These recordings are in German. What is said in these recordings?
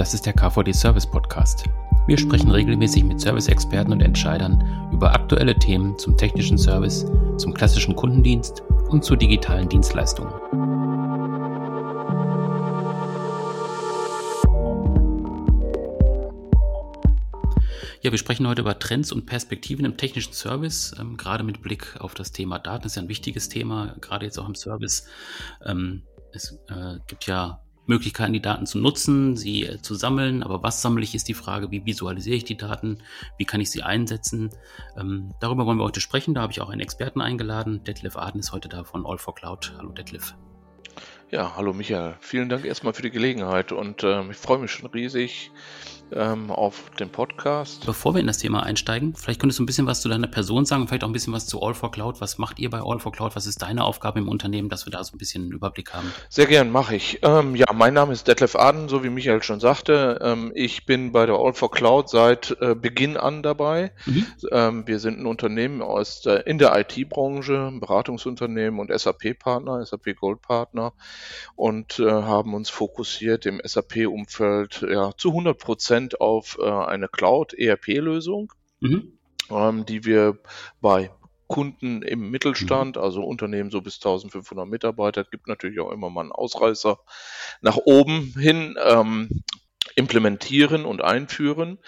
Das ist der KVD Service Podcast. Wir sprechen regelmäßig mit Service-Experten und Entscheidern über aktuelle Themen zum technischen Service, zum klassischen Kundendienst und zu digitalen Dienstleistungen. Ja, wir sprechen heute über Trends und Perspektiven im technischen Service, ähm, gerade mit Blick auf das Thema Daten. Das ist ja ein wichtiges Thema, gerade jetzt auch im Service. Ähm, es äh, gibt ja Möglichkeiten, die Daten zu nutzen, sie äh, zu sammeln. Aber was sammle ich, ist die Frage, wie visualisiere ich die Daten, wie kann ich sie einsetzen. Ähm, darüber wollen wir heute sprechen. Da habe ich auch einen Experten eingeladen. Detlef Aden ist heute da von All for Cloud. Hallo Detlef. Ja, hallo Michael. Vielen Dank erstmal für die Gelegenheit und äh, ich freue mich schon riesig, ähm, auf den Podcast. Bevor wir in das Thema einsteigen, vielleicht könntest du ein bisschen was zu deiner Person sagen, vielleicht auch ein bisschen was zu All for Cloud. Was macht ihr bei All for Cloud? Was ist deine Aufgabe im Unternehmen, dass wir da so ein bisschen einen Überblick haben? Sehr gern, mache ich. Ähm, ja, mein Name ist Detlef Aden, so wie Michael schon sagte. Ähm, ich bin bei der All for Cloud seit äh, Beginn an dabei. Mhm. Ähm, wir sind ein Unternehmen aus der, in der IT-Branche, Beratungsunternehmen und SAP-Partner, SAP Gold-Partner und äh, haben uns fokussiert im SAP-Umfeld ja, zu 100 Prozent Prozent auf äh, eine Cloud-ERP-Lösung, mhm. ähm, die wir bei Kunden im Mittelstand, mhm. also Unternehmen so bis 1500 Mitarbeiter, gibt natürlich auch immer mal einen Ausreißer nach oben hin. Ähm, implementieren und einführen.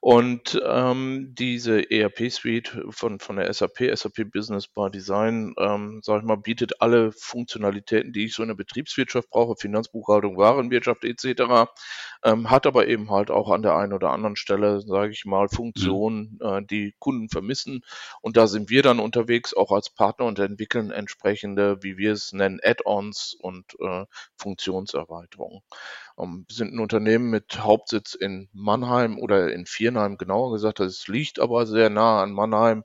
Und ähm, diese ERP-Suite von, von der SAP, SAP Business by Design, ähm, sage ich mal, bietet alle Funktionalitäten, die ich so in der Betriebswirtschaft brauche, Finanzbuchhaltung, Warenwirtschaft etc., ähm, hat aber eben halt auch an der einen oder anderen Stelle, sage ich mal, Funktionen, mhm. äh, die Kunden vermissen. Und da sind wir dann unterwegs, auch als Partner und entwickeln entsprechende, wie wir es nennen, Add-ons und äh, Funktionserweiterungen. Ähm, wir sind ein Unternehmen mit Hauptsitz in Mannheim oder in Viernheim, genauer gesagt. Das liegt aber sehr nah an Mannheim.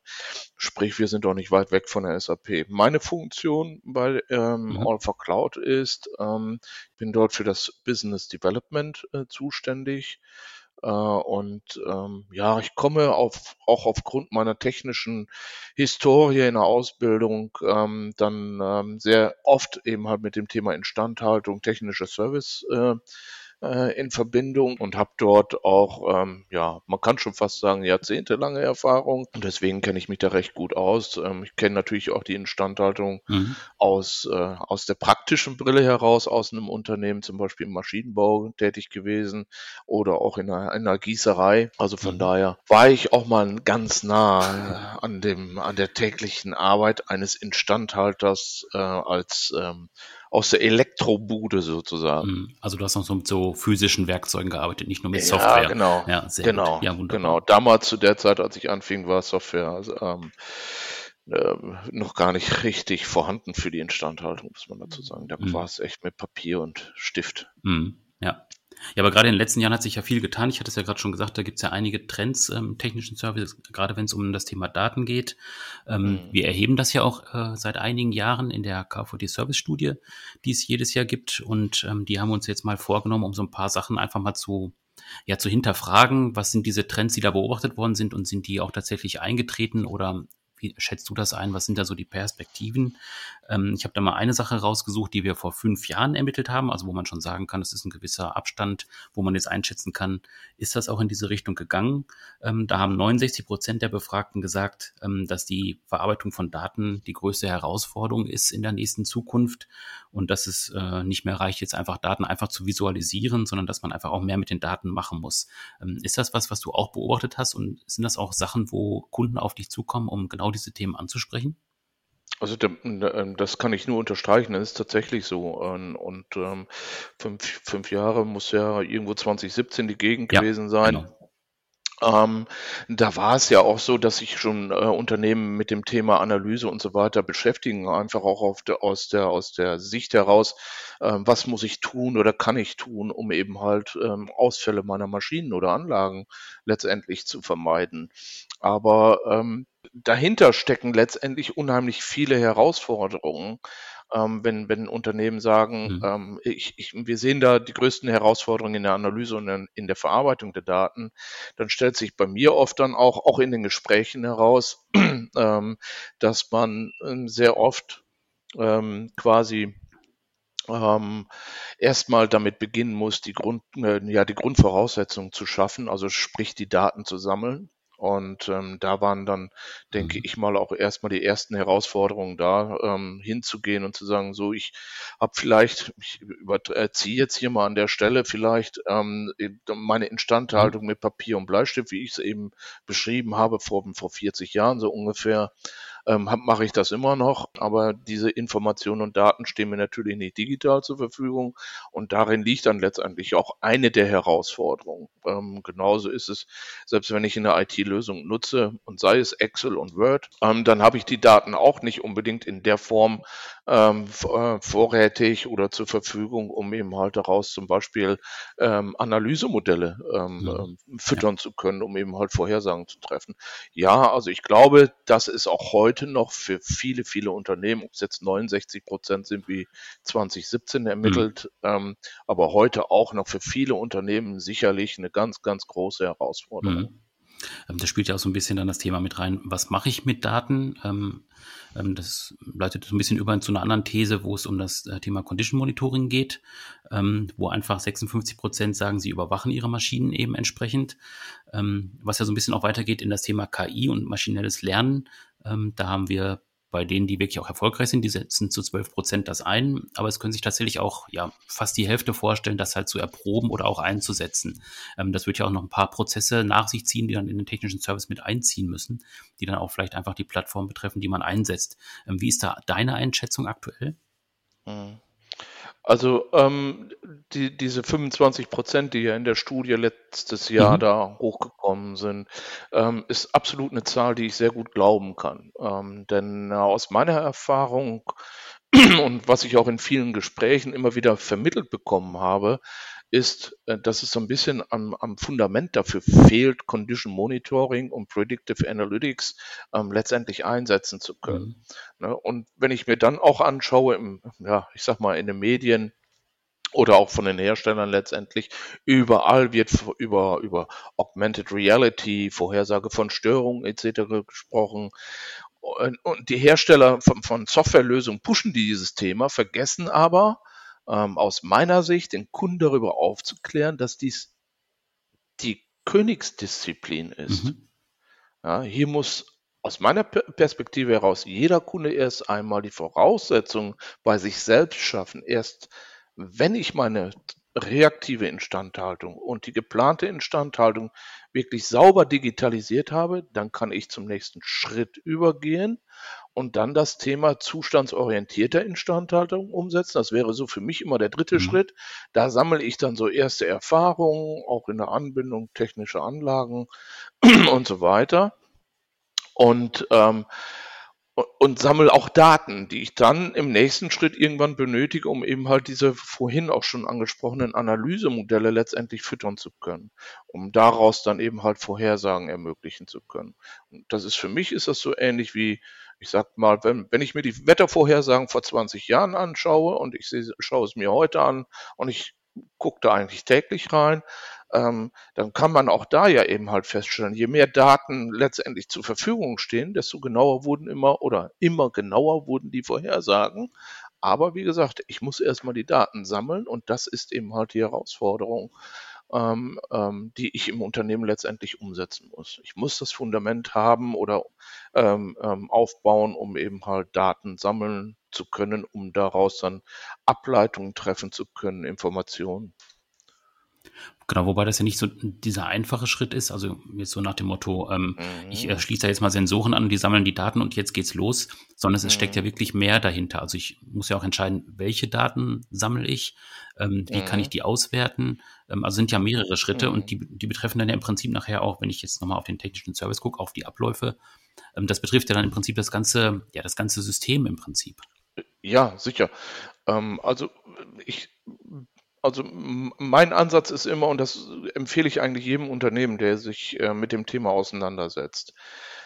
Sprich, wir sind auch nicht weit weg von der SAP. Meine Funktion bei ähm, mhm. All for Cloud ist, ähm, ich bin dort für das Business Development äh, zuständig. Äh, und ähm, ja, ich komme auf, auch aufgrund meiner technischen Historie in der Ausbildung ähm, dann ähm, sehr oft eben halt mit dem Thema Instandhaltung, technischer Service äh, äh, in Verbindung und habe dort auch, ähm, ja, man kann schon fast sagen, jahrzehntelange Erfahrung. Und deswegen kenne ich mich da recht gut aus. Ähm, ich kenne natürlich auch die Instandhaltung mhm. aus, äh, aus der praktischen Brille heraus, aus einem Unternehmen, zum Beispiel im Maschinenbau tätig gewesen oder auch in einer, in einer Gießerei. Also von mhm. daher war ich auch mal ganz nah an dem, an der täglichen Arbeit eines Instandhalters äh, als ähm, aus der Elektrobude sozusagen. Mhm. Also du hast noch so mit so physischen Werkzeugen gearbeitet, nicht nur mit Software. Ja, genau. Ja, sehr genau. Gut. Ja, wunderbar. Genau. Damals zu der Zeit, als ich anfing, war Software also, ähm, äh, noch gar nicht richtig vorhanden für die Instandhaltung, muss man dazu sagen. Da mhm. war es echt mit Papier und Stift. Mhm. Ja. Ja, aber gerade in den letzten Jahren hat sich ja viel getan. Ich hatte es ja gerade schon gesagt, da gibt es ja einige Trends ähm, technischen Services, gerade wenn es um das Thema Daten geht. Ähm, mhm. Wir erheben das ja auch äh, seit einigen Jahren in der KVD Service Studie, die es jedes Jahr gibt. Und ähm, die haben uns jetzt mal vorgenommen, um so ein paar Sachen einfach mal zu ja, zu hinterfragen, was sind diese Trends, die da beobachtet worden sind und sind die auch tatsächlich eingetreten oder wie schätzt du das ein? Was sind da so die Perspektiven? Ähm, ich habe da mal eine Sache rausgesucht, die wir vor fünf Jahren ermittelt haben, also wo man schon sagen kann, es ist ein gewisser Abstand, wo man jetzt einschätzen kann, ist das auch in diese Richtung gegangen? Ähm, da haben 69 Prozent der Befragten gesagt, ähm, dass die Verarbeitung von Daten die größte Herausforderung ist in der nächsten Zukunft und dass es äh, nicht mehr reicht, jetzt einfach Daten einfach zu visualisieren, sondern dass man einfach auch mehr mit den Daten machen muss. Ähm, ist das was, was du auch beobachtet hast und sind das auch Sachen, wo Kunden auf dich zukommen, um genau diese Themen anzusprechen? Also ähm, das kann ich nur unterstreichen, das ist tatsächlich so. Und ähm, fünf, fünf Jahre muss ja irgendwo 2017 die Gegend ja, gewesen sein. Genau. Ähm, da war es ja auch so, dass sich schon äh, Unternehmen mit dem Thema Analyse und so weiter beschäftigen, einfach auch der, aus, der, aus der Sicht heraus, äh, was muss ich tun oder kann ich tun, um eben halt ähm, Ausfälle meiner Maschinen oder Anlagen letztendlich zu vermeiden. Aber ähm, dahinter stecken letztendlich unheimlich viele Herausforderungen ähm, wenn, wenn Unternehmen sagen, mhm. ähm, ich, ich, wir sehen da die größten Herausforderungen in der Analyse und in, in der Verarbeitung der Daten, dann stellt sich bei mir oft dann auch, auch in den Gesprächen heraus, ähm, dass man ähm, sehr oft ähm, quasi ähm, erstmal damit beginnen muss, die Grund, äh, ja, die Grundvoraussetzungen zu schaffen, also sprich die Daten zu sammeln. Und ähm, da waren dann, denke mhm. ich mal, auch erstmal die ersten Herausforderungen da, ähm, hinzugehen und zu sagen, so, ich habe vielleicht, ich überziehe jetzt hier mal an der Stelle vielleicht ähm, meine Instandhaltung mhm. mit Papier und Bleistift, wie ich es eben beschrieben habe, vor, vor 40 Jahren so ungefähr, ähm, mache ich das immer noch, aber diese Informationen und Daten stehen mir natürlich nicht digital zur Verfügung und darin liegt dann letztendlich auch eine der Herausforderungen. Ähm, genauso ist es, selbst wenn ich eine IT-Lösung nutze und sei es Excel und Word, ähm, dann habe ich die Daten auch nicht unbedingt in der Form ähm, äh, vorrätig oder zur Verfügung, um eben halt daraus zum Beispiel ähm, Analysemodelle ähm, ja. Ähm, füttern zu können, um eben halt Vorhersagen zu treffen. Ja, also ich glaube, das ist auch heute noch für viele, viele Unternehmen, ob es jetzt 69 Prozent sind wie 2017 ermittelt, mhm. ähm, aber heute auch noch für viele Unternehmen sicherlich eine ganz, ganz große Herausforderung. Mhm. Ähm, da spielt ja auch so ein bisschen dann das Thema mit rein, was mache ich mit Daten? Ähm, ähm, das leitet so ein bisschen über zu einer anderen These, wo es um das äh, Thema Condition Monitoring geht, wo einfach 56 Prozent sagen, sie überwachen ihre Maschinen eben entsprechend. Was ja so ein bisschen auch weitergeht in das Thema KI und maschinelles Lernen. Da haben wir bei denen, die wirklich auch erfolgreich sind, die setzen zu 12 Prozent das ein, aber es können sich tatsächlich auch ja fast die Hälfte vorstellen, das halt zu erproben oder auch einzusetzen. Ähm, das wird ja auch noch ein paar Prozesse nach sich ziehen, die dann in den technischen Service mit einziehen müssen, die dann auch vielleicht einfach die Plattform betreffen, die man einsetzt. Ähm, wie ist da deine Einschätzung aktuell? Mhm. Also ähm, die, diese 25 Prozent, die ja in der Studie letztes Jahr mhm. da hochgekommen sind, ähm, ist absolut eine Zahl, die ich sehr gut glauben kann. Ähm, denn äh, aus meiner Erfahrung und was ich auch in vielen Gesprächen immer wieder vermittelt bekommen habe, ist, äh, dass es so ein bisschen am, am Fundament dafür fehlt, Condition Monitoring und Predictive Analytics ähm, letztendlich einsetzen zu können. Mhm. Ne? Und wenn ich mir dann auch anschaue, im, ja, ich sag mal, in den Medien, oder auch von den Herstellern letztendlich. Überall wird über, über Augmented Reality, Vorhersage von Störungen etc. gesprochen. Und, und die Hersteller von, von Softwarelösungen pushen dieses Thema, vergessen aber, ähm, aus meiner Sicht den Kunden darüber aufzuklären, dass dies die Königsdisziplin ist. Mhm. Ja, hier muss aus meiner Perspektive heraus jeder Kunde erst einmal die Voraussetzungen bei sich selbst schaffen. Erst wenn ich meine reaktive Instandhaltung und die geplante Instandhaltung wirklich sauber digitalisiert habe, dann kann ich zum nächsten Schritt übergehen und dann das Thema zustandsorientierter Instandhaltung umsetzen. Das wäre so für mich immer der dritte mhm. Schritt. Da sammle ich dann so erste Erfahrungen, auch in der Anbindung technischer Anlagen und so weiter. Und ähm, und sammle auch Daten, die ich dann im nächsten Schritt irgendwann benötige, um eben halt diese vorhin auch schon angesprochenen Analysemodelle letztendlich füttern zu können, um daraus dann eben halt Vorhersagen ermöglichen zu können. Und das ist für mich ist das so ähnlich wie, ich sag mal, wenn, wenn ich mir die Wettervorhersagen vor 20 Jahren anschaue und ich sehe, schaue es mir heute an und ich gucke da eigentlich täglich rein, ähm, dann kann man auch da ja eben halt feststellen, je mehr Daten letztendlich zur Verfügung stehen, desto genauer wurden immer oder immer genauer wurden die Vorhersagen. Aber wie gesagt, ich muss erstmal die Daten sammeln und das ist eben halt die Herausforderung, ähm, ähm, die ich im Unternehmen letztendlich umsetzen muss. Ich muss das Fundament haben oder ähm, ähm aufbauen, um eben halt Daten sammeln zu können, um daraus dann Ableitungen treffen zu können, Informationen. Genau, wobei das ja nicht so dieser einfache Schritt ist. Also jetzt so nach dem Motto, ähm, mhm. ich äh, schließe da jetzt mal Sensoren an und die sammeln die Daten und jetzt geht's los, sondern es mhm. steckt ja wirklich mehr dahinter. Also ich muss ja auch entscheiden, welche Daten sammle ich, ähm, wie mhm. kann ich die auswerten. Ähm, also sind ja mehrere Schritte und die, die betreffen dann ja im Prinzip nachher auch, wenn ich jetzt nochmal auf den technischen Service gucke, auf die Abläufe. Ähm, das betrifft ja dann im Prinzip das ganze, ja, das ganze System im Prinzip. Ja, sicher. Ähm, also ich also mein Ansatz ist immer, und das empfehle ich eigentlich jedem Unternehmen, der sich äh, mit dem Thema auseinandersetzt.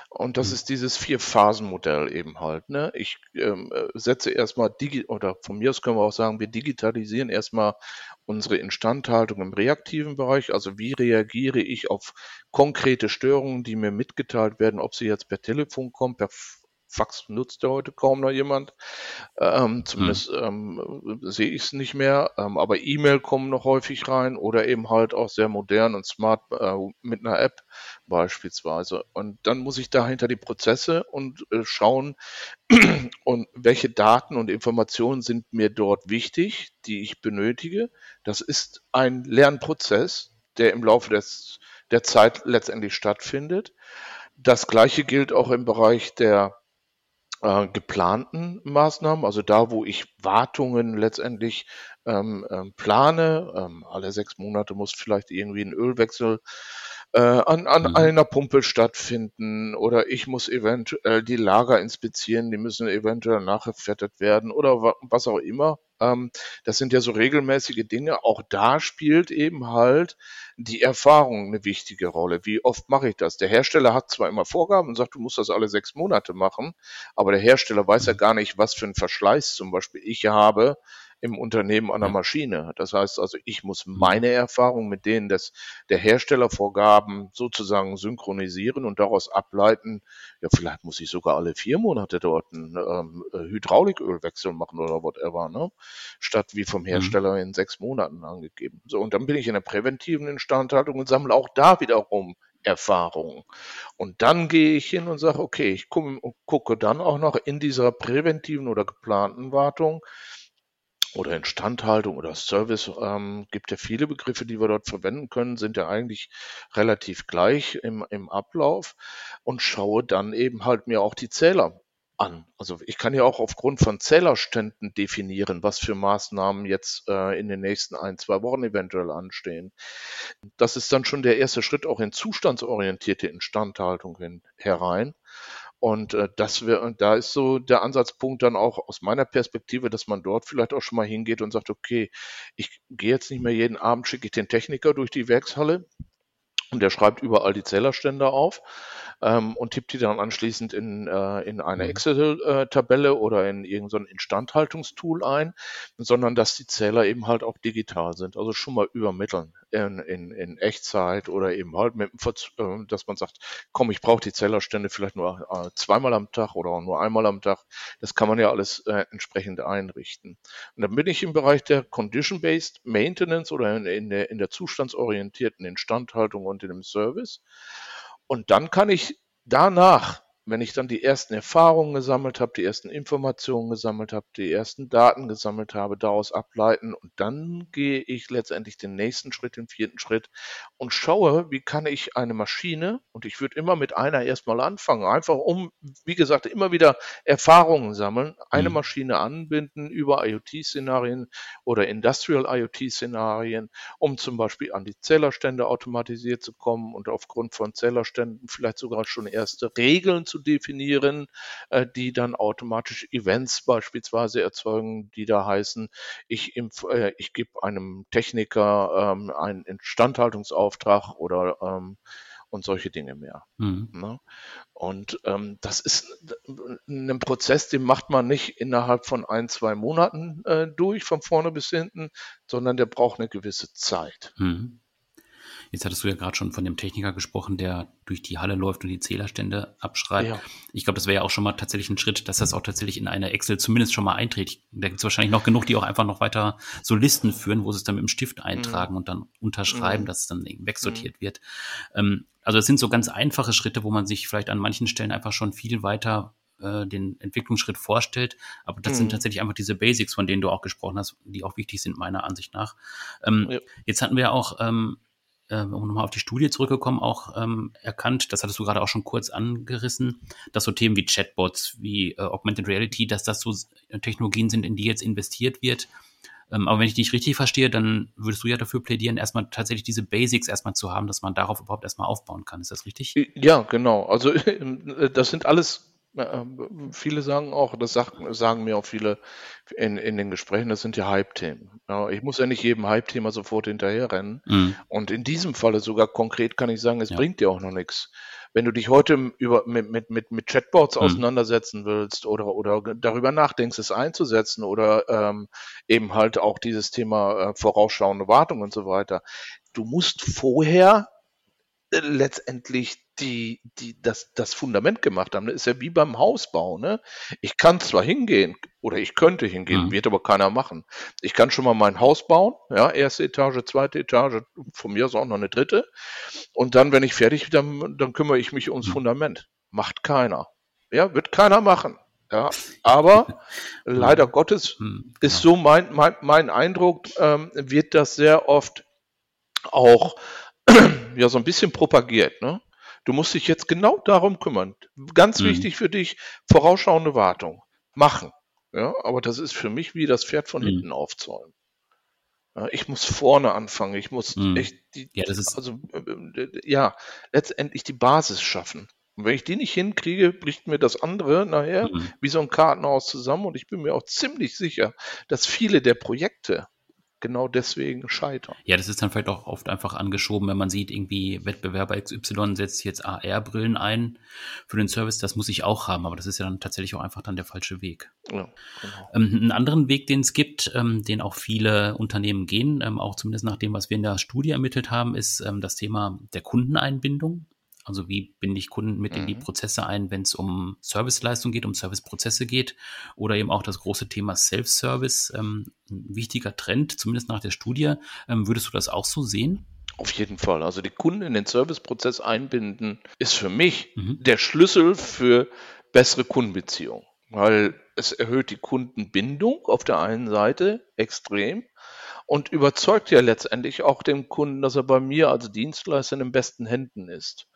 Und das mhm. ist dieses Vier-Phasen-Modell eben halt. Ne? Ich ähm, äh, setze erstmal, digi oder von mir aus können wir auch sagen, wir digitalisieren erstmal unsere Instandhaltung im reaktiven Bereich. Also wie reagiere ich auf konkrete Störungen, die mir mitgeteilt werden, ob sie jetzt per Telefon kommen, per Fax nutzt ja heute kaum noch jemand. Ähm, zumindest mhm. ähm, sehe ich es nicht mehr. Ähm, aber E-Mail kommen noch häufig rein oder eben halt auch sehr modern und smart äh, mit einer App beispielsweise. Und dann muss ich dahinter die Prozesse und äh, schauen, und welche Daten und Informationen sind mir dort wichtig, die ich benötige. Das ist ein Lernprozess, der im Laufe des, der Zeit letztendlich stattfindet. Das gleiche gilt auch im Bereich der äh, geplanten Maßnahmen, also da, wo ich Wartungen letztendlich ähm, ähm, plane. Ähm, alle sechs Monate muss vielleicht irgendwie ein Ölwechsel äh, an, an mhm. einer Pumpe stattfinden oder ich muss eventuell die Lager inspizieren, die müssen eventuell nachgefettet werden oder wa was auch immer. Ähm, das sind ja so regelmäßige Dinge. Auch da spielt eben halt die Erfahrung eine wichtige Rolle. Wie oft mache ich das? Der Hersteller hat zwar immer Vorgaben und sagt, du musst das alle sechs Monate machen, aber der Hersteller weiß ja gar nicht, was für einen Verschleiß zum Beispiel ich habe im Unternehmen an der Maschine. Das heißt also, ich muss mhm. meine Erfahrung mit denen des, der Herstellervorgaben sozusagen synchronisieren und daraus ableiten, ja, vielleicht muss ich sogar alle vier Monate dort einen ähm, Hydraulikölwechsel machen oder whatever, ne? statt wie vom mhm. Hersteller mhm. in sechs Monaten angegeben. So, und dann bin ich in der präventiven Instandhaltung und sammle auch da wiederum Erfahrungen. Und dann gehe ich hin und sage, okay, ich gucke dann auch noch in dieser präventiven oder geplanten Wartung, oder Instandhaltung oder Service, ähm, gibt ja viele Begriffe, die wir dort verwenden können, sind ja eigentlich relativ gleich im, im Ablauf und schaue dann eben halt mir auch die Zähler an. Also ich kann ja auch aufgrund von Zählerständen definieren, was für Maßnahmen jetzt äh, in den nächsten ein, zwei Wochen eventuell anstehen. Das ist dann schon der erste Schritt auch in zustandsorientierte Instandhaltung hin, herein. Und äh, das wär, und da ist so der Ansatzpunkt dann auch aus meiner Perspektive, dass man dort vielleicht auch schon mal hingeht und sagt, okay, ich gehe jetzt nicht mehr jeden Abend, schicke ich den Techniker durch die Werkshalle und der schreibt überall die Zählerstände auf, ähm, und tippt die dann anschließend in, äh, in eine mhm. Excel-Tabelle oder in irgendein Instandhaltungstool ein, sondern dass die Zähler eben halt auch digital sind, also schon mal übermitteln in, in, in Echtzeit oder eben halt mit, äh, dass man sagt, komm, ich brauche die Zählerstände vielleicht nur äh, zweimal am Tag oder nur einmal am Tag. Das kann man ja alles äh, entsprechend einrichten. Und dann bin ich im Bereich der Condition-Based Maintenance oder in, in, der, in der zustandsorientierten Instandhaltung und in dem Service. Und dann kann ich danach wenn ich dann die ersten Erfahrungen gesammelt habe, die ersten Informationen gesammelt habe, die ersten Daten gesammelt habe, daraus ableiten und dann gehe ich letztendlich den nächsten Schritt, den vierten Schritt und schaue, wie kann ich eine Maschine, und ich würde immer mit einer erstmal anfangen, einfach um, wie gesagt, immer wieder Erfahrungen sammeln, eine mhm. Maschine anbinden über IoT-Szenarien oder Industrial IoT-Szenarien, um zum Beispiel an die Zählerstände automatisiert zu kommen und aufgrund von Zählerständen vielleicht sogar schon erste Regeln zu definieren, äh, die dann automatisch Events beispielsweise erzeugen, die da heißen, ich, äh, ich gebe einem Techniker ähm, einen Instandhaltungsauftrag oder ähm, und solche Dinge mehr. Mhm. Ne? Und ähm, das ist ein Prozess, den macht man nicht innerhalb von ein, zwei Monaten äh, durch, von vorne bis hinten, sondern der braucht eine gewisse Zeit. Mhm. Jetzt hattest du ja gerade schon von dem Techniker gesprochen, der durch die Halle läuft und die Zählerstände abschreibt. Ja. Ich glaube, das wäre ja auch schon mal tatsächlich ein Schritt, dass das auch tatsächlich in eine Excel zumindest schon mal eintritt. Da gibt es wahrscheinlich noch genug, die auch einfach noch weiter so Listen führen, wo sie es dann mit dem Stift eintragen mhm. und dann unterschreiben, mhm. dass es dann wegsortiert mhm. wird. Ähm, also es sind so ganz einfache Schritte, wo man sich vielleicht an manchen Stellen einfach schon viel weiter äh, den Entwicklungsschritt vorstellt. Aber das mhm. sind tatsächlich einfach diese Basics, von denen du auch gesprochen hast, die auch wichtig sind, meiner Ansicht nach. Ähm, ja. Jetzt hatten wir auch ähm, äh, um nochmal auf die Studie zurückgekommen, auch ähm, erkannt, das hattest du gerade auch schon kurz angerissen, dass so Themen wie Chatbots, wie äh, Augmented Reality, dass das so Technologien sind, in die jetzt investiert wird. Ähm, aber wenn ich dich richtig verstehe, dann würdest du ja dafür plädieren, erstmal tatsächlich diese Basics erstmal zu haben, dass man darauf überhaupt erstmal aufbauen kann. Ist das richtig? Ja, genau. Also das sind alles ähm, viele sagen auch, das sagen, sagen mir auch viele in, in den Gesprächen, das sind ja Hype-Themen. Ja, ich muss ja nicht jedem Hype-Thema sofort hinterherrennen. Mhm. Und in diesem Falle sogar konkret kann ich sagen, es ja. bringt dir auch noch nichts. Wenn du dich heute über, mit, mit, mit, mit Chatbots mhm. auseinandersetzen willst oder, oder darüber nachdenkst, es einzusetzen oder ähm, eben halt auch dieses Thema äh, vorausschauende Wartung und so weiter, du musst vorher äh, letztendlich die, die das, das Fundament gemacht haben. Das ist ja wie beim Hausbau. Ne? Ich kann zwar hingehen oder ich könnte hingehen, mhm. wird aber keiner machen. Ich kann schon mal mein Haus bauen, ja, erste Etage, zweite Etage, von mir aus auch noch eine dritte. Und dann, wenn ich fertig bin, dann, dann kümmere ich mich ums mhm. Fundament. Macht keiner. Ja, wird keiner machen. Ja, aber leider Gottes mhm, ist so mein, mein, mein Eindruck, ähm, wird das sehr oft auch ja so ein bisschen propagiert. Ne? Du musst dich jetzt genau darum kümmern. Ganz mhm. wichtig für dich, vorausschauende Wartung. Machen. Ja, aber das ist für mich wie das Pferd von mhm. hinten aufzäumen. Ja, ich muss vorne anfangen. Ich muss mhm. echt die, ja, das ist also äh, ja letztendlich die Basis schaffen. Und wenn ich die nicht hinkriege, bricht mir das andere nachher mhm. wie so ein Kartenhaus zusammen. Und ich bin mir auch ziemlich sicher, dass viele der Projekte, genau deswegen scheitern. Ja, das ist dann vielleicht auch oft einfach angeschoben, wenn man sieht, irgendwie Wettbewerber XY setzt jetzt AR-Brillen ein für den Service, das muss ich auch haben, aber das ist ja dann tatsächlich auch einfach dann der falsche Weg. Ja, genau. ähm, einen anderen Weg, den es gibt, ähm, den auch viele Unternehmen gehen, ähm, auch zumindest nach dem, was wir in der Studie ermittelt haben, ist ähm, das Thema der Kundeneinbindung. Also wie binde ich Kunden mit mhm. in die mhm. Prozesse ein, wenn es um Serviceleistung geht, um Serviceprozesse geht oder eben auch das große Thema Self-Service, ähm, ein wichtiger Trend, zumindest nach der Studie. Ähm, würdest du das auch so sehen? Auf jeden Fall. Also die Kunden in den Serviceprozess einbinden, ist für mich mhm. der Schlüssel für bessere Kundenbeziehungen, weil es erhöht die Kundenbindung auf der einen Seite extrem und überzeugt ja letztendlich auch den Kunden, dass er bei mir als Dienstleister in den besten Händen ist.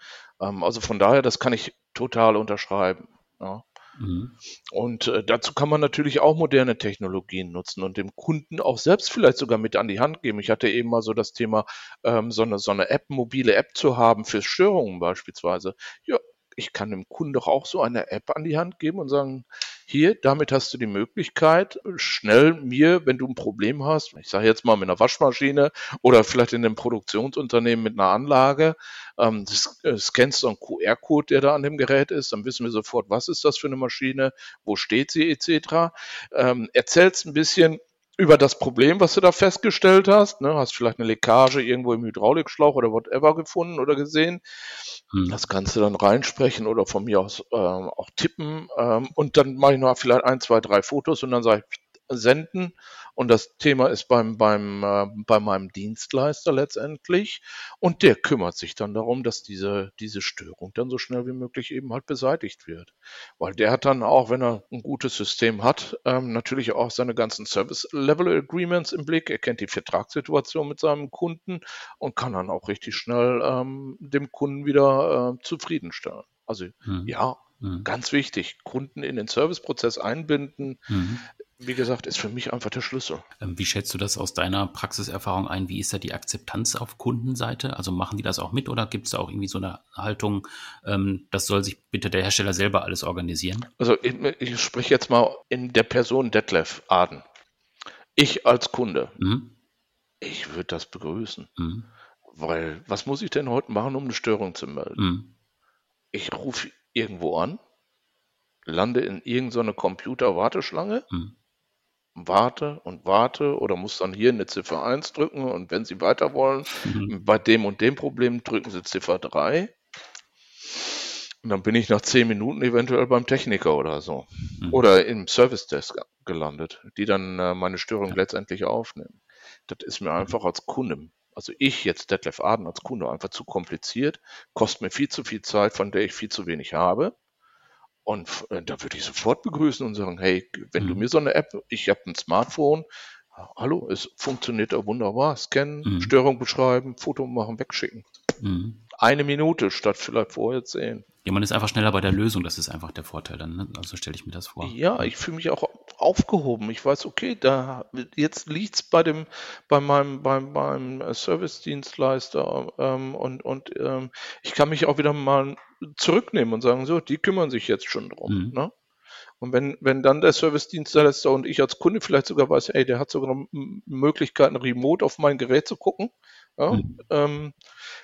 Ähm, also von daher, das kann ich total unterschreiben. Ja. Mhm. Und äh, dazu kann man natürlich auch moderne Technologien nutzen und dem Kunden auch selbst vielleicht sogar mit an die Hand geben. Ich hatte eben mal so das Thema, ähm, so, eine, so eine App, mobile App zu haben für Störungen beispielsweise. Ja, ich kann dem Kunden doch auch so eine App an die Hand geben und sagen, hier, damit hast du die Möglichkeit, schnell mir, wenn du ein Problem hast, ich sage jetzt mal mit einer Waschmaschine oder vielleicht in einem Produktionsunternehmen mit einer Anlage, ähm, das, äh, scannst du einen QR-Code, der da an dem Gerät ist, dann wissen wir sofort, was ist das für eine Maschine, wo steht sie etc. Ähm, erzählst ein bisschen, über das Problem, was du da festgestellt hast. Ne? Hast vielleicht eine Leckage irgendwo im Hydraulikschlauch oder whatever gefunden oder gesehen. Hm. Das kannst du dann reinsprechen oder von mir aus äh, auch tippen. Ähm, und dann mache ich noch vielleicht ein, zwei, drei Fotos und dann sage ich, senden und das Thema ist beim, beim, äh, bei meinem Dienstleister letztendlich und der kümmert sich dann darum, dass diese, diese Störung dann so schnell wie möglich eben halt beseitigt wird. Weil der hat dann auch, wenn er ein gutes System hat, ähm, natürlich auch seine ganzen Service-Level-Agreements im Blick. Er kennt die Vertragssituation mit seinem Kunden und kann dann auch richtig schnell ähm, dem Kunden wieder äh, zufriedenstellen. Also hm. ja, Mhm. Ganz wichtig, Kunden in den Serviceprozess einbinden. Mhm wie gesagt, ist für mich einfach der Schlüssel. Ähm, wie schätzt du das aus deiner Praxiserfahrung ein? Wie ist da die Akzeptanz auf Kundenseite? Also machen die das auch mit oder gibt es da auch irgendwie so eine Haltung, ähm, das soll sich bitte der Hersteller selber alles organisieren? Also ich, ich spreche jetzt mal in der Person Detlef Aden. Ich als Kunde, mhm. ich würde das begrüßen. Mhm. Weil, was muss ich denn heute machen, um eine Störung zu melden? Mhm. Ich rufe irgendwo an, lande in irgendeine Computer-Warteschlange, mhm warte und warte oder muss dann hier eine Ziffer 1 drücken und wenn Sie weiter wollen, mhm. bei dem und dem Problem drücken Sie Ziffer 3. Und dann bin ich nach 10 Minuten eventuell beim Techniker oder so. Mhm. Oder im Service Desk gelandet, die dann äh, meine Störung ja. letztendlich aufnehmen. Das ist mir einfach als Kunde, also ich jetzt Detlef Aden als Kunde einfach zu kompliziert, kostet mir viel zu viel Zeit, von der ich viel zu wenig habe. Und äh, da würde ich sofort begrüßen und sagen, hey, wenn mhm. du mir so eine App, ich habe ein Smartphone, hallo, es funktioniert ja wunderbar, scannen, mhm. Störung beschreiben, Foto machen, wegschicken. Mhm. Eine Minute statt vielleicht vorher zehn. Ja, man ist einfach schneller bei der Lösung, das ist einfach der Vorteil dann, ne? also stelle ich mir das vor. Ja, ich fühle mich auch aufgehoben. Ich weiß, okay, da jetzt liegt's bei dem, bei meinem, beim, beim Service-Dienstleister ähm, und, und ähm, ich kann mich auch wieder mal zurücknehmen und sagen, so, die kümmern sich jetzt schon drum. Mhm. Ne? Und wenn, wenn dann der Service-Dienstleister und ich als Kunde vielleicht sogar weiß, ey, der hat sogar Möglichkeiten, remote auf mein Gerät zu gucken, ja, mhm. ähm,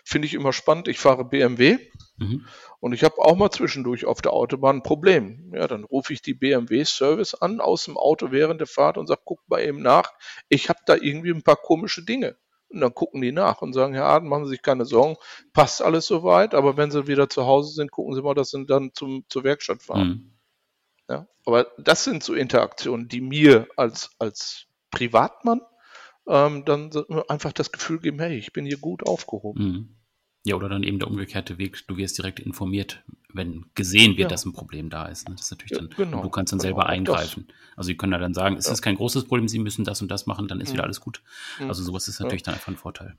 finde ich immer spannend. Ich fahre BMW mhm. und ich habe auch mal zwischendurch auf der Autobahn ein Problem. Ja, dann rufe ich die BMW-Service an aus dem Auto während der Fahrt und sage, guck mal eben nach, ich habe da irgendwie ein paar komische Dinge. und dann gucken die nach und sagen, Herr Aden, machen Sie sich keine Sorgen, passt alles soweit, aber wenn Sie wieder zu Hause sind, gucken Sie mal, dass Sie dann zum, zur Werkstatt fahren. Mhm. Ja, aber das sind so Interaktionen, die mir als, als Privatmann ähm, dann einfach das Gefühl geben, hey, ich bin hier gut aufgehoben. Mhm. Ja, oder dann eben der umgekehrte Weg, du wirst direkt informiert, wenn gesehen wird, ja. dass ein Problem da ist. Ne? Das ist natürlich dann, ja, genau, du kannst dann genau, selber eingreifen. Also sie können ja dann sagen, es ja. ist kein großes Problem, sie müssen das und das machen, dann ist mhm. wieder alles gut. Mhm. Also sowas ist natürlich dann einfach ein Vorteil.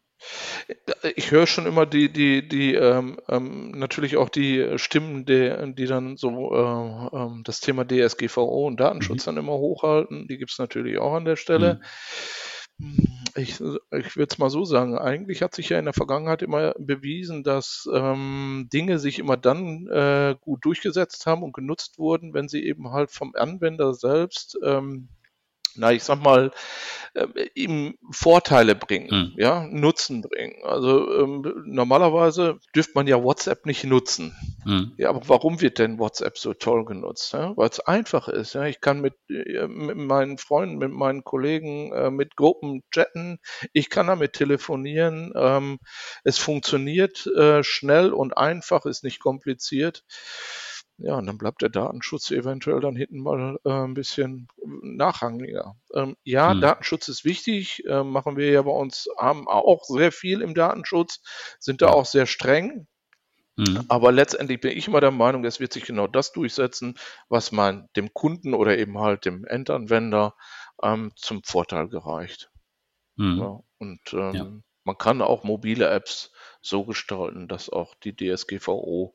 Ich höre schon immer die, die, die, ähm, ähm, natürlich auch die Stimmen, die, die dann so äh, ähm, das Thema DSGVO und Datenschutz mhm. dann immer hochhalten. Die gibt es natürlich auch an der Stelle. Mhm. Ich, ich würde es mal so sagen, eigentlich hat sich ja in der Vergangenheit immer bewiesen, dass ähm, Dinge sich immer dann äh, gut durchgesetzt haben und genutzt wurden, wenn sie eben halt vom Anwender selbst ähm, na, ich sag mal, äh, ihm Vorteile bringen, mhm. ja, Nutzen bringen. Also ähm, normalerweise dürfte man ja WhatsApp nicht nutzen. Mhm. Ja, aber warum wird denn WhatsApp so toll genutzt? Ja? Weil es einfach ist. Ja? Ich kann mit, äh, mit meinen Freunden, mit meinen Kollegen, äh, mit Gruppen chatten, ich kann damit telefonieren. Ähm, es funktioniert äh, schnell und einfach, ist nicht kompliziert. Ja, und dann bleibt der Datenschutz eventuell dann hinten mal äh, ein bisschen nachrangiger. Ähm, ja, hm. Datenschutz ist wichtig, äh, machen wir ja bei uns, haben auch sehr viel im Datenschutz, sind da auch sehr streng. Hm. Aber letztendlich bin ich immer der Meinung, es wird sich genau das durchsetzen, was man dem Kunden oder eben halt dem Endanwender ähm, zum Vorteil gereicht. Hm. Ja, und ähm, ja. man kann auch mobile Apps so gestalten, dass auch die DSGVO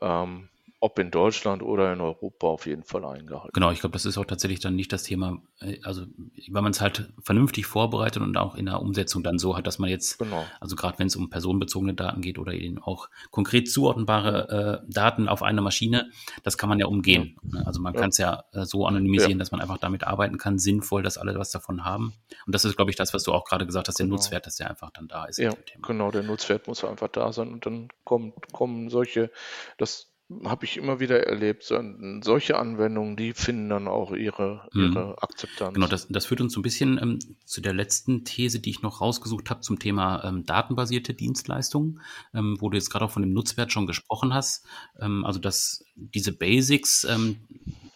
ähm, ob in Deutschland oder in Europa auf jeden Fall eingehalten. Genau, ich glaube, das ist auch tatsächlich dann nicht das Thema, äh, also wenn man es halt vernünftig vorbereitet und auch in der Umsetzung dann so hat, dass man jetzt, genau. also gerade wenn es um personenbezogene Daten geht oder eben auch konkret zuordnenbare äh, Daten auf einer Maschine, das kann man ja umgehen. Ja. Also man ja. kann es ja äh, so anonymisieren, ja. dass man einfach damit arbeiten kann, sinnvoll, dass alle was davon haben. Und das ist, glaube ich, das, was du auch gerade gesagt hast, der genau. Nutzwert, dass der einfach dann da ist. Ja, genau, der Nutzwert muss einfach da sein und dann kommen, kommen solche, das habe ich immer wieder erlebt. So, solche Anwendungen, die finden dann auch ihre, mhm. ihre Akzeptanz. Genau, das, das führt uns so ein bisschen ähm, zu der letzten These, die ich noch rausgesucht habe zum Thema ähm, datenbasierte Dienstleistungen, ähm, wo du jetzt gerade auch von dem Nutzwert schon gesprochen hast. Ähm, also dass diese Basics, ähm,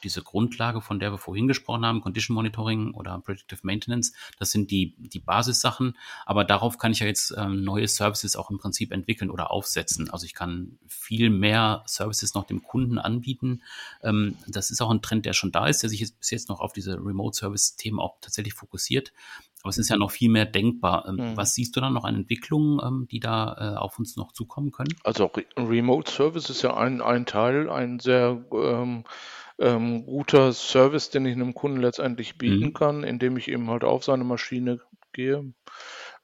diese Grundlage, von der wir vorhin gesprochen haben, Condition Monitoring oder Predictive Maintenance, das sind die, die Basissachen. Aber darauf kann ich ja jetzt ähm, neue Services auch im Prinzip entwickeln oder aufsetzen. Also ich kann viel mehr Services noch dem Kunden anbieten. Ähm, das ist auch ein Trend, der schon da ist, der sich jetzt bis jetzt noch auf diese Remote-Service-Themen auch tatsächlich fokussiert. Aber es ist ja noch viel mehr denkbar. Ähm, mhm. Was siehst du dann noch an Entwicklungen, ähm, die da äh, auf uns noch zukommen können? Also Remote Service ist ja ein, ein Teil, ein sehr ähm, ähm, guter Service, den ich einem Kunden letztendlich bieten mhm. kann, indem ich eben halt auf seine Maschine gehe,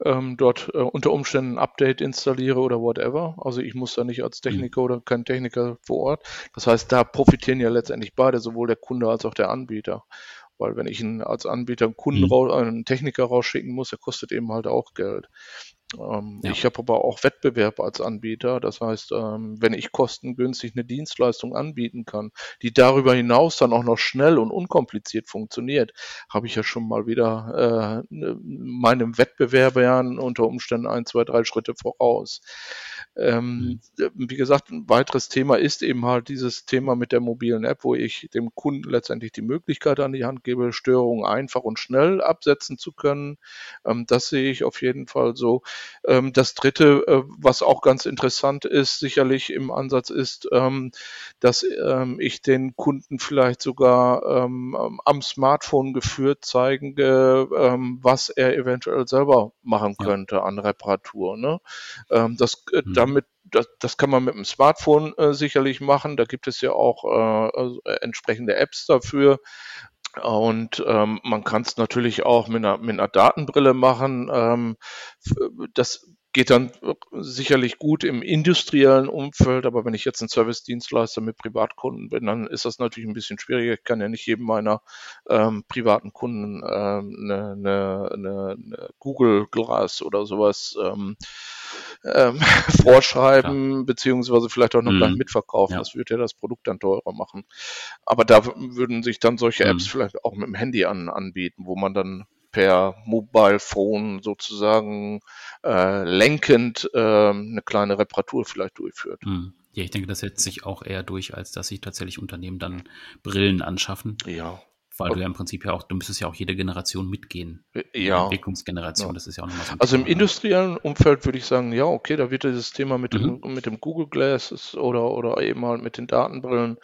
ähm, dort äh, unter Umständen ein Update installiere oder whatever. Also ich muss da nicht als mhm. Techniker mhm. oder kein Techniker vor Ort. Das heißt, da profitieren ja letztendlich beide, sowohl der Kunde als auch der Anbieter. Weil wenn ich ihn als Anbieter einen Kunden, mhm. einen Techniker rausschicken muss, der kostet eben halt auch Geld. Ähm, ja. Ich habe aber auch Wettbewerb als Anbieter. Das heißt, ähm, wenn ich kostengünstig eine Dienstleistung anbieten kann, die darüber hinaus dann auch noch schnell und unkompliziert funktioniert, habe ich ja schon mal wieder äh, ne, meinem Wettbewerber ja unter Umständen ein, zwei, drei Schritte voraus. Ähm, mhm. Wie gesagt, ein weiteres Thema ist eben halt dieses Thema mit der mobilen App, wo ich dem Kunden letztendlich die Möglichkeit an die Hand gebe, Störungen einfach und schnell absetzen zu können. Ähm, das sehe ich auf jeden Fall so. Ähm, das dritte, äh, was auch ganz interessant ist, sicherlich im Ansatz ist, ähm, dass ähm, ich den Kunden vielleicht sogar am Smartphone geführt zeige, was er eventuell selber machen könnte ja. an Reparatur. Ne? das, äh, mhm. damit das, das kann man mit dem Smartphone äh, sicherlich machen. Da gibt es ja auch äh, also, äh, entsprechende Apps dafür. Und ähm, man kann es natürlich auch mit einer, mit einer Datenbrille machen. Ähm, das geht dann sicherlich gut im industriellen Umfeld, aber wenn ich jetzt ein Service-Dienstleister mit Privatkunden bin, dann ist das natürlich ein bisschen schwieriger. Ich kann ja nicht jedem meiner ähm, privaten Kunden ähm, eine, eine, eine Google Glass oder sowas ähm, ähm, vorschreiben, ja. beziehungsweise vielleicht auch noch mhm. gleich mitverkaufen. Ja. Das würde ja das Produkt dann teurer machen. Aber da würden sich dann solche Apps mhm. vielleicht auch mit dem Handy an, anbieten, wo man dann per Mobile Phone sozusagen äh, lenkend äh, eine kleine Reparatur vielleicht durchführt. Hm. Ja, ich denke, das setzt sich auch eher durch, als dass sich tatsächlich Unternehmen dann Brillen anschaffen. Ja. Weil du ja im Prinzip ja auch, du müsstest ja auch jede Generation mitgehen. Ja. Entwicklungsgeneration, ja. das ist ja auch nochmal so. Also im industriellen Umfeld würde ich sagen, ja, okay, da wird dieses Thema mit dem, mhm. mit dem Google Glass oder, oder eben halt mit den Datenbrillen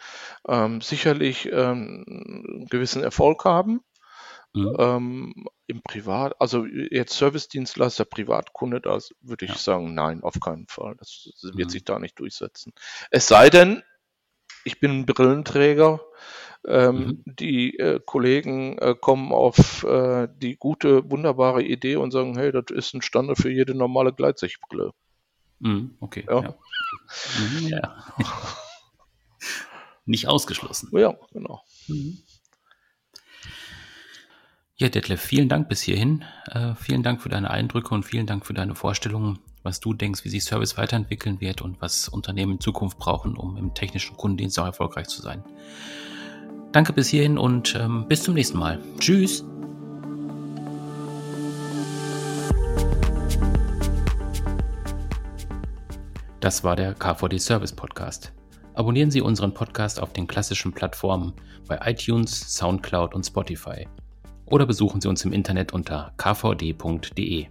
ähm, sicherlich ähm, einen gewissen Erfolg haben. Mhm. Ähm, Im Privat, also jetzt Service-Dienstleister, Privatkunde, da würde ich ja. sagen, nein, auf keinen Fall. Das, das wird mhm. sich da nicht durchsetzen. Es sei denn, ich bin ein Brillenträger, ähm, mhm. Die äh, Kollegen äh, kommen auf äh, die gute, wunderbare Idee und sagen, hey, das ist ein Standard für jede normale Gleitsichtbrille. Mhm, okay. Ja. ja. Mhm, ja. Nicht ausgeschlossen. Ja, genau. Mhm. Ja, Detlef, vielen Dank bis hierhin. Äh, vielen Dank für deine Eindrücke und vielen Dank für deine Vorstellungen, was du denkst, wie sich Service weiterentwickeln wird und was Unternehmen in Zukunft brauchen, um im technischen Kundendienst auch erfolgreich zu sein. Danke bis hierhin und ähm, bis zum nächsten Mal. Tschüss. Das war der KVD Service Podcast. Abonnieren Sie unseren Podcast auf den klassischen Plattformen bei iTunes, SoundCloud und Spotify oder besuchen Sie uns im Internet unter kvd.de.